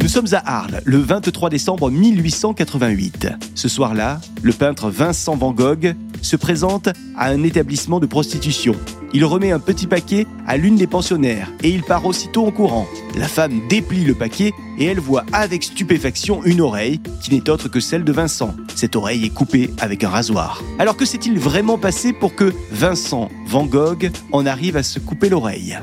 Nous sommes à Arles, le 23 décembre 1888. Ce soir-là, le peintre Vincent Van Gogh se présente à un établissement de prostitution. Il remet un petit paquet à l'une des pensionnaires et il part aussitôt en courant. La femme déplie le paquet et elle voit avec stupéfaction une oreille qui n'est autre que celle de Vincent. Cette oreille est coupée avec un rasoir. Alors que s'est-il vraiment passé pour que Vincent Van Gogh en arrive à se couper l'oreille?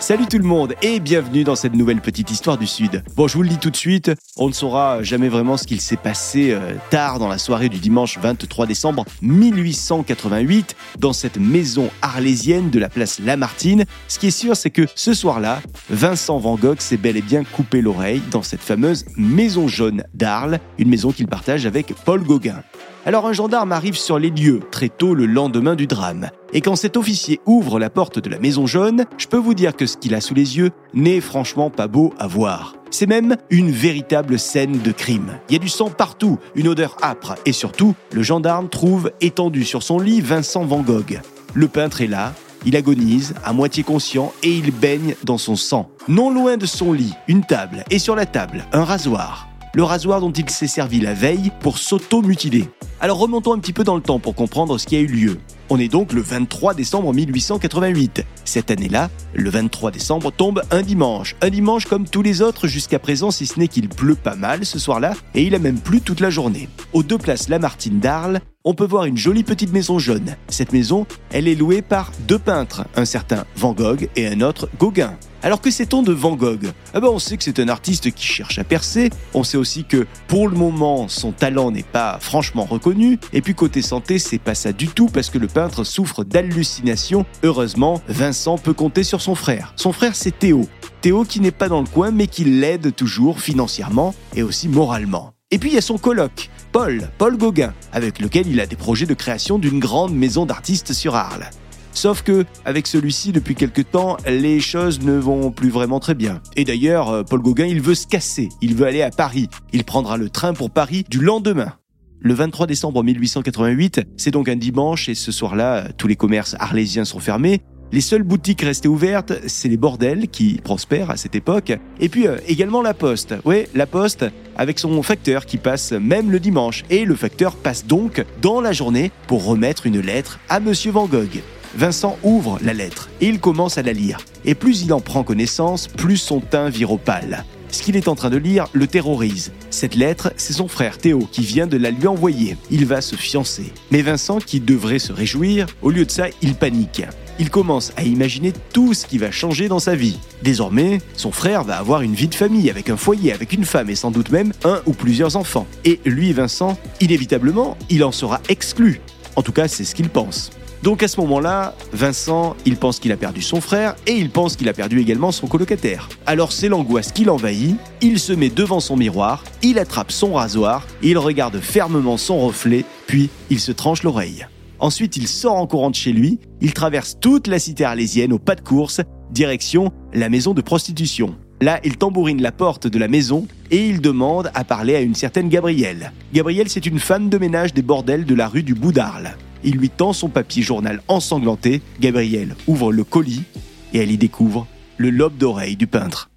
Salut tout le monde et bienvenue dans cette nouvelle petite histoire du Sud. Bon, je vous le dis tout de suite, on ne saura jamais vraiment ce qu'il s'est passé euh, tard dans la soirée du dimanche 23 décembre 1888 dans cette maison arlésienne de la place Lamartine. Ce qui est sûr, c'est que ce soir-là, Vincent Van Gogh s'est bel et bien coupé l'oreille dans cette fameuse maison jaune d'Arles, une maison qu'il partage avec Paul Gauguin. Alors un gendarme arrive sur les lieux très tôt le lendemain du drame. Et quand cet officier ouvre la porte de la maison jaune, je peux vous dire que ce qu'il a sous les yeux n'est franchement pas beau à voir. C'est même une véritable scène de crime. Il y a du sang partout, une odeur âpre, et surtout, le gendarme trouve étendu sur son lit Vincent Van Gogh. Le peintre est là, il agonise, à moitié conscient, et il baigne dans son sang. Non loin de son lit, une table, et sur la table, un rasoir. Le rasoir dont il s'est servi la veille pour s'auto-mutiler. Alors remontons un petit peu dans le temps pour comprendre ce qui a eu lieu. On est donc le 23 décembre 1888. Cette année-là, le 23 décembre tombe un dimanche. Un dimanche comme tous les autres jusqu'à présent, si ce n'est qu'il pleut pas mal ce soir-là, et il a même plu toute la journée. Aux deux places Lamartine d'Arles, on peut voir une jolie petite maison jaune. Cette maison, elle est louée par deux peintres, un certain Van Gogh et un autre Gauguin. Alors que sait-on de Van Gogh? Ah ben On sait que c'est un artiste qui cherche à percer, on sait aussi que pour le moment son talent n'est pas franchement reconnu, et puis côté santé c'est pas ça du tout parce que le peintre souffre d'hallucinations. Heureusement, Vincent peut compter sur son frère. Son frère c'est Théo. Théo qui n'est pas dans le coin mais qui l'aide toujours financièrement et aussi moralement. Et puis il y a son coloc, Paul, Paul Gauguin, avec lequel il a des projets de création d'une grande maison d'artistes sur Arles. Sauf que, avec celui-ci, depuis quelque temps, les choses ne vont plus vraiment très bien. Et d'ailleurs, euh, Paul Gauguin, il veut se casser. Il veut aller à Paris. Il prendra le train pour Paris du lendemain. Le 23 décembre 1888, c'est donc un dimanche et ce soir-là, tous les commerces arlésiens sont fermés. Les seules boutiques restées ouvertes, c'est les bordels qui prospèrent à cette époque. Et puis euh, également la poste. Oui, la poste avec son facteur qui passe même le dimanche. Et le facteur passe donc dans la journée pour remettre une lettre à Monsieur Van Gogh. Vincent ouvre la lettre et il commence à la lire. Et plus il en prend connaissance, plus son teint vire pâle. Ce qu'il est en train de lire le terrorise. Cette lettre, c'est son frère Théo qui vient de la lui envoyer. Il va se fiancer. Mais Vincent, qui devrait se réjouir, au lieu de ça, il panique. Il commence à imaginer tout ce qui va changer dans sa vie. Désormais, son frère va avoir une vie de famille avec un foyer, avec une femme et sans doute même un ou plusieurs enfants. Et lui, Vincent, inévitablement, il en sera exclu. En tout cas, c'est ce qu'il pense. Donc à ce moment-là, Vincent, il pense qu'il a perdu son frère et il pense qu'il a perdu également son colocataire. Alors c'est l'angoisse qui l'envahit, il se met devant son miroir, il attrape son rasoir, il regarde fermement son reflet, puis il se tranche l'oreille. Ensuite, il sort en courant de chez lui, il traverse toute la cité arlésienne au pas de course, direction la maison de prostitution. Là, il tambourine la porte de la maison et il demande à parler à une certaine Gabrielle. Gabrielle, c'est une femme de ménage des bordels de la rue du Bout d'Arles. Il lui tend son papier journal ensanglanté. Gabrielle ouvre le colis et elle y découvre le lobe d'oreille du peintre.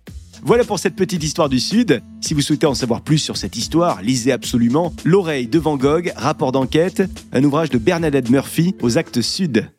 Voilà pour cette petite histoire du Sud. Si vous souhaitez en savoir plus sur cette histoire, lisez absolument L'oreille de Van Gogh, rapport d'enquête, un ouvrage de Bernadette Murphy aux actes Sud.